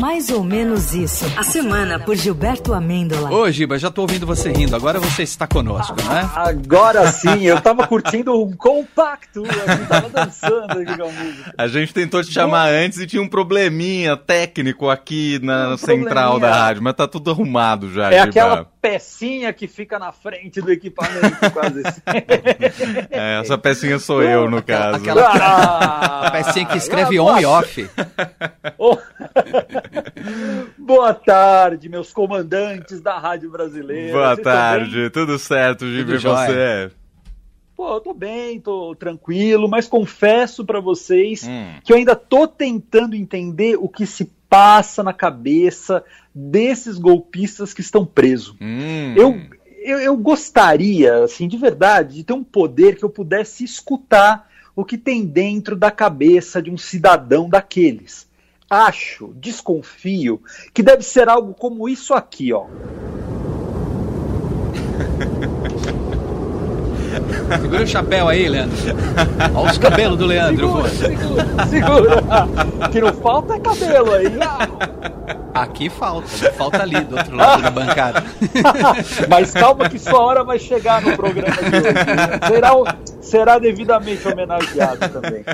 Mais ou menos isso. A semana por Gilberto Amêndola. Ô, Giba, já tô ouvindo você rindo. Agora você está conosco, não é? Agora sim, eu tava curtindo um compacto, eu tava dançando aqui com a música. A gente tentou te chamar antes e tinha um probleminha técnico aqui na Um central da rádio, mas tá tudo arrumado já, É Giba. aquela pecinha que fica na frente do equipamento, quase assim. É, essa pecinha sou eu, no caso. aquela- Ah, A pecinha que escreve ah, on e off. Oh. Boa tarde, meus comandantes da Rádio Brasileira. Boa Vocês tarde, tudo certo, jóia. você? Pô, eu tô bem, tô tranquilo, mas confesso pra vocês Hum. que eu ainda tô tentando entender o que se passa na cabeça desses golpistas que estão presos. Hum. Eu, eu, eu gostaria, assim, de verdade, de ter um poder que eu pudesse escutar o que tem dentro da cabeça de um cidadão daqueles. Acho, desconfio, que deve ser algo como isso aqui, ó. Segura o chapéu aí, Leandro. Olha os cabelos do Leandro. Segura, segura, segura. Que não falta é cabelo aí. Aqui falta, falta ali do outro lado da bancada. Mas calma que sua hora vai chegar no programa de hoje. né? Será, será devidamente homenageado também.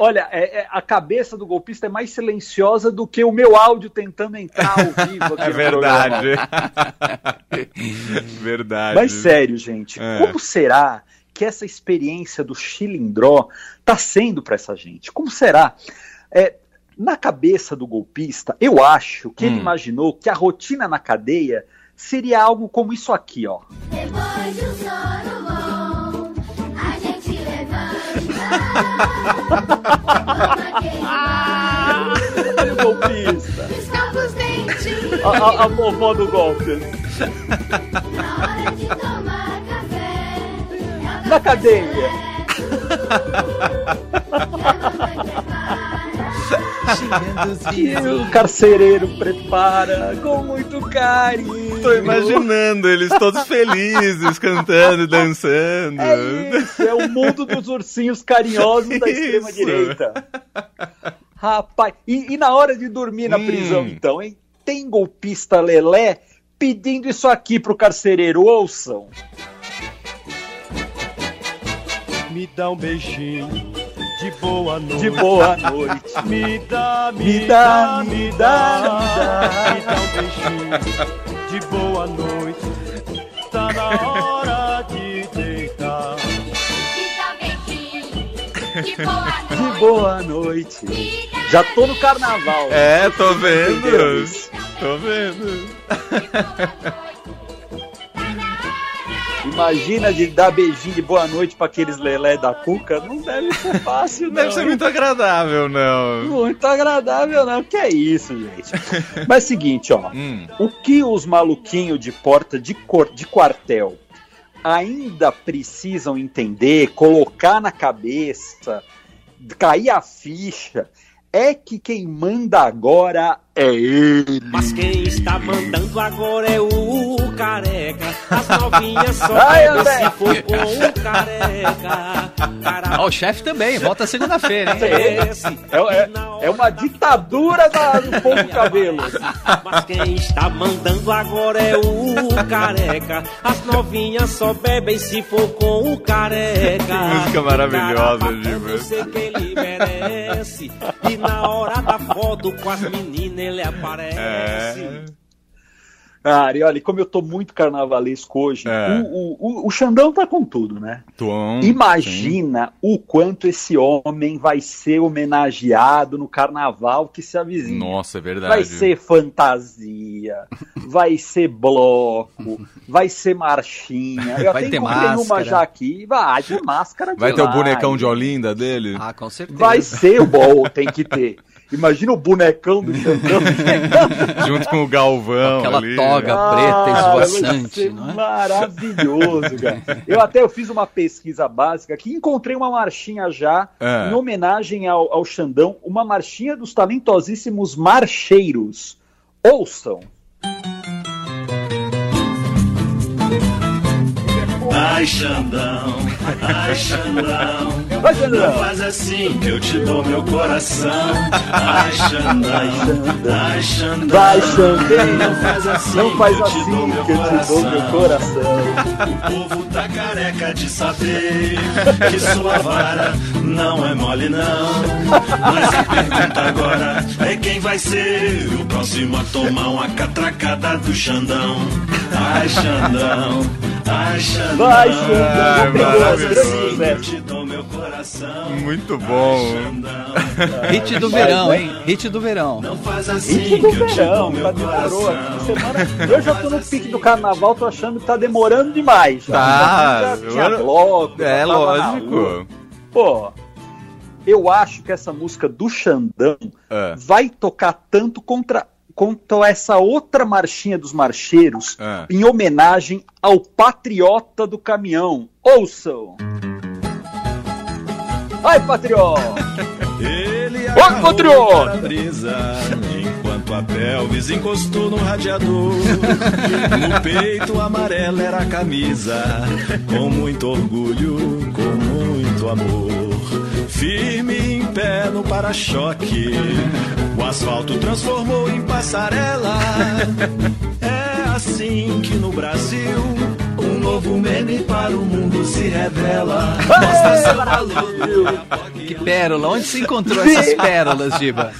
Olha, é- é- a cabeça do golpista é mais silenciosa do que o meu áudio tentando entrar ao vivo aqui É verdade. verdade. Mas sério, gente, É. como será que essa experiência do Chilindró tá sendo para essa gente? Como será? É, na cabeça do golpista, eu acho que ele Hum. imaginou que a rotina na cadeia seria algo como isso aqui, ó. Depois de um sono bom, a gente levanta. Toma queimar, Olha o golpista. escova os dentes. A, a, a vovó do golpe. Na hora de tomar café. Na cadeia. E o carcereiro prepara com muito carinho. Tô imaginando eles todos felizes, cantando, dançando. É isso, é o mundo dos ursinhos carinhosos da extrema-direita. Rapaz, e, e na hora de dormir na Hum. prisão, então, hein? Tem golpista lelé pedindo isso aqui pro carcereiro, ouçam. Me dá um beijinho de boa noite. De boa noite. Me dá, Me dá, me dá, me dá um beijinho de boa noite. Tá na hora de deitar. Me dá beijinho. De boa De noite. boa noite. Já tô no carnaval. É, tô vendo. Tô vendo. Imagina de dar beijinho de boa noite pra aqueles lelé da cuca. Não deve ser fácil, Não não. deve ser muito agradável, não. Muito agradável, não. Que é isso, gente? Mas seguinte, ó. Hum. O que os maluquinhos de porta de, cor, de quartel ainda precisam entender, colocar na cabeça, cair a ficha, é que quem manda agora é ele. Mas quem está mandando agora é o careca. As novinhas só André. se for com o careca. Cara, Ó, o chefe também, volta segunda-feira, hein? É, é- é uma ditadura da- do povo cabelo. Mas quem está mandando agora é o careca. As novinhas só bebem se for com o careca. Que música maravilhosa, Cara, Gilberto. Eu sei que ele merece. E na hora da foto com as meninas ele aparece. É. Cara, e olha, como eu tô muito carnavalesco hoje, É. o, o, o, o Xandão tá com tudo, né? Tom. Imagina o quanto esse homem vai ser homenageado no carnaval que se avizinha. Nossa, é verdade. Vai ser fantasia, vai ser bloco, vai ser marchinha. Eu Vai até ter encontrei uma máscara. já aqui. Vai ter máscara Vai ter o bonecão de Olinda dele? Ah, com certeza. Vai ser o bom, tem que ter. Imagina o bonecão do Xandão chegando. Junto com o Galvão Aquela ali. toga Ah, preta esvoaçante, não é? Maravilhoso, cara. Eu até eu fiz uma pesquisa básica que encontrei uma marchinha já É. em homenagem ao, ao Xandão, uma marchinha dos talentosíssimos marcheiros. Ouçam. Ai, Xandão, ai, Xandão, Vai, Xandão. Faz assim que eu te dou meu coração. Ai, Xandão. Ai, Xandão. Vai, Xandão. Não faz assim, Não faz que eu te assim dou meu que eu te dou meu coração. O povo tá careca de saber que sua vara não é mole, não. Mas a pergunta agora é quem vai ser o próximo a tomar uma catracada do Xandão. Ai, Xandão. Ai, Xandão. Vai, Xandão. Muito bom. Hit do verão, hein? Hit do verão. Não faz assim Hit do verão, tá demorou. semana, eu já tô no pique do carnaval, tô achando que tá demorando demais. já. Tá, Já eu- bloco, É lógico. Pô, eu acho que essa música do Xandão É. vai tocar tanto contra, contra essa outra marchinha dos marcheiros É. em homenagem ao patriota do caminhão. Ouçam! Ai, patriota! Ele Ô, agarrou patriota! enquanto a pelvis encostou no radiador. No peito amarelo era a camisa, com muito orgulho, com muito amor. Firme em pé no para-choque, o asfalto transformou em passarela. É assim que no Brasil novo meme para o mundo se revela. Mostra seu valor. Que pérola. Onde você encontrou essas pérolas, Giba?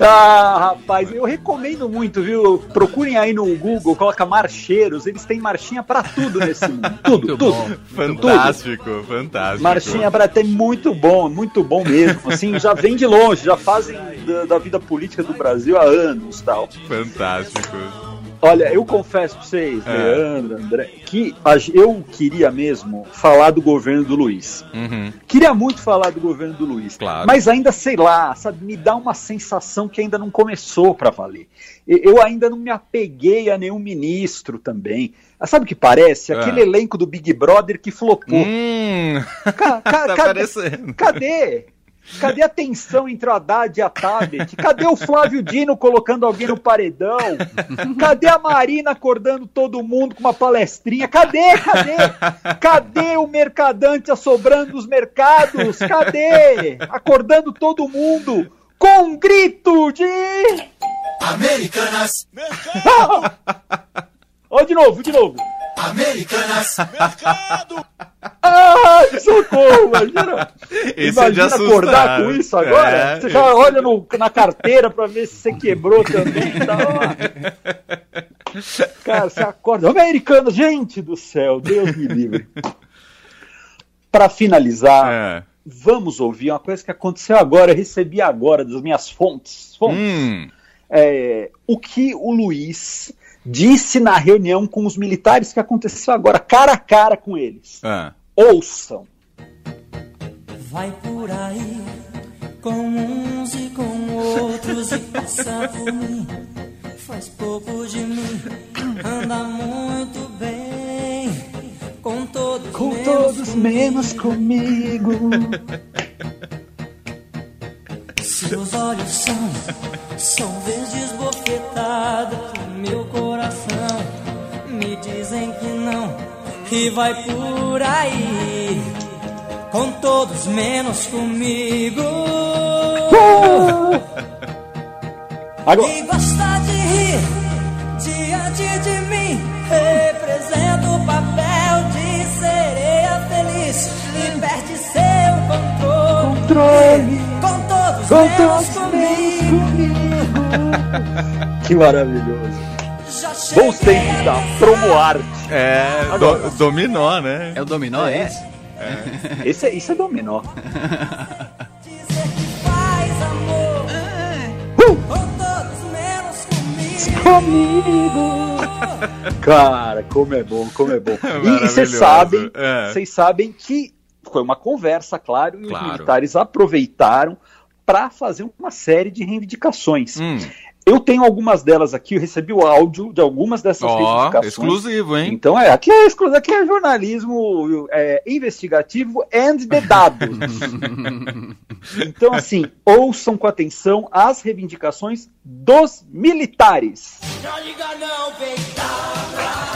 Ah, rapaz, eu recomendo muito, viu? Procurem aí no Google, coloca marcheiros, eles têm marchinha pra tudo nesse mundo. Tudo, Muito tudo. bom. Fantástico, fantástico. Marchinha pra ter muito bom, muito bom mesmo. Assim, já vem de longe, já fazem da, da vida política do Brasil há anos tal. Fantástico. Olha, eu confesso pra vocês, É. Leandro, André, que eu queria mesmo falar do governo do Luiz. Uhum. Queria muito falar do governo do Luiz. Claro. Mas ainda, sei lá, sabe, me dá uma sensação que ainda não começou pra valer. Eu ainda não me apeguei a nenhum ministro também. Ah, Sabe o que parece? É. Aquele elenco do Big Brother que flopou. Hum, Ca- ca- tá cadê? Cadê? Cadê a tensão entre o Haddad e a Tabet? Cadê o Flávio Dino colocando alguém no paredão? Cadê a Marina acordando todo mundo com uma palestrinha? Cadê? Cadê? Cadê o mercadante assobrando os mercados? Cadê? Acordando todo mundo com um grito de. Americanas, Ó, de novo, de novo. Americanas, Ai, socorro, imagina. Esse é de Imagina assustar. acordar com isso agora. É, você já olha no- na carteira pra ver se você quebrou também. Tá. Cara, você acorda. Americano, gente do céu, Deus me livre. Pra finalizar, É. vamos ouvir uma coisa que aconteceu agora, eu recebi agora das minhas fontes. fontes Hum, é, o que o Luiz disse na reunião com os militares que aconteceu agora, cara a cara com eles. é. Ouçam. Vai por aí com uns e com outros e passa por mim. Faz pouco de mim, anda muito bem. Com todos, Com menos todos comigo. menos comigo. Seus olhos são, são verdes bofetadas no meu coração. Me dizem que não, e vai por aí. Com todos menos comigo. Agora, E gosta de rir diante de mim. Representa o papel de sereia feliz. Liberte seu controle. Controle. Com todos com menos todos comigo. comigo. Que maravilhoso. Bons tempos da Promoarte. É, do- dominó, né? É o dominó, é esse? Esse é, isso é dominó. dizer que faz amor. Com todos menos comigo. Comigo. Cara, como é bom, como é bom. E vocês sabem, É. vocês sabem que foi uma conversa, claro, e Claro. os militares aproveitaram para fazer uma série de reivindicações. Hum. Eu tenho algumas delas aqui, eu recebi o áudio de algumas dessas Ó, reivindicações. exclusivo, hein? Então é, aqui é, exclu- aqui é jornalismo é, investigativo and de dados. então, assim, ouçam com atenção as reivindicações dos militares. Não liga não, vem cá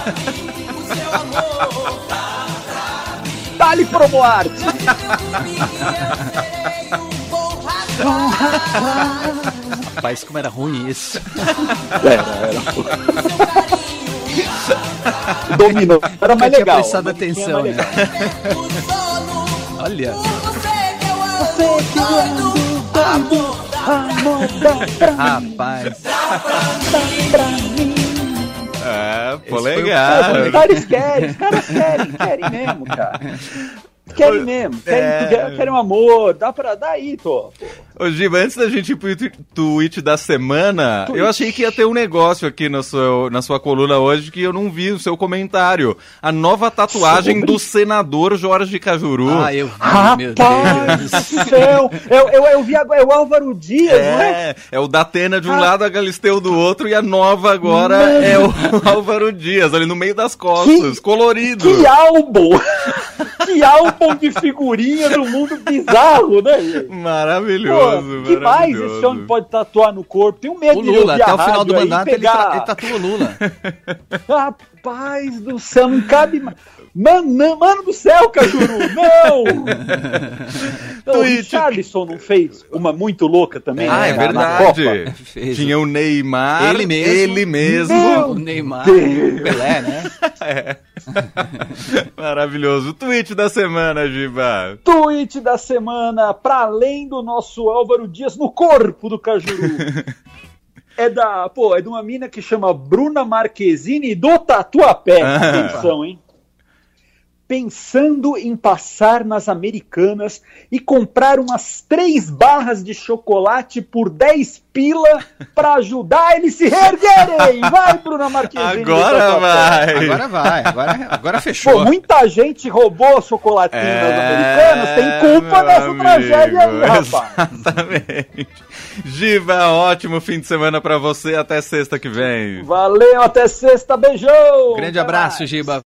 pra mim. O seu amor tá pra mim. Dali Promoarte. Rapaz, como era ruim isso. Era, era. Dominou. Era mais tinha legal. prestado a musiquinha atenção, mais né? Olha. Rapaz. É, legal. Os caras querem, os caras querem, querem mesmo, cara. Querem mesmo, querem, É. querem, um amor, dá pra dar aí, tô. Ô, Giba, antes da gente ir pro tweet da semana, Tweet. eu achei que ia ter um negócio aqui no seu, na sua coluna hoje que eu não vi o seu comentário. A nova tatuagem Sobre? do senador Jorge Cajuru. Ah, eu vi, meu Rapaz Deus. do céu! Eu, eu, eu vi agora, é o Álvaro Dias, não é? É, é o Datena de um Ah. lado, a Galisteu do outro, e a nova agora Mano. é o Álvaro Dias, ali no meio das costas, Que- colorido. Que álbum! Que álbum de figurinha do mundo bizarro, né? gente? Pô, Maravilhoso, que mais maravilhoso. esse homem pode tatuar no corpo? Tenho medo O de Lula, a até o final do mandato, ele, pegar... tra- ele tatua o Lula. Rapaz do céu, não cabe mais. Mano, não- mano do céu, Cajuru, não! não o Tweet. Richarlison não fez uma muito louca também? Ah, é né, na- na verdade. Tinha o Neymar, Ele mesmo. ele mesmo. Meu O Neymar, Deus. o Pelé, né? É. Maravilhoso. Tweet da semana, Giba. Tweet da semana, para além do nosso Álvaro Dias no corpo do Cajuru. É da, pô, é de uma mina que chama Bruna Marquezine do Tatuapé. Ah. Atenção, hein? Pensando em passar nas Americanas e comprar umas três barras de chocolate por 10 pila para ajudar eles se reerguerem. Vai, Bruna Marquezine. Agora vai. Agora vai, agora, agora Pô, fechou. muita gente roubou chocolatinho É, das americanas, tem culpa meu dessa amigo, tragédia aí, rapaz. Exatamente. Giba, ótimo fim de semana pra você. Até sexta que vem. Valeu, até sexta, beijão! Grande Até abraço, mais. Giba.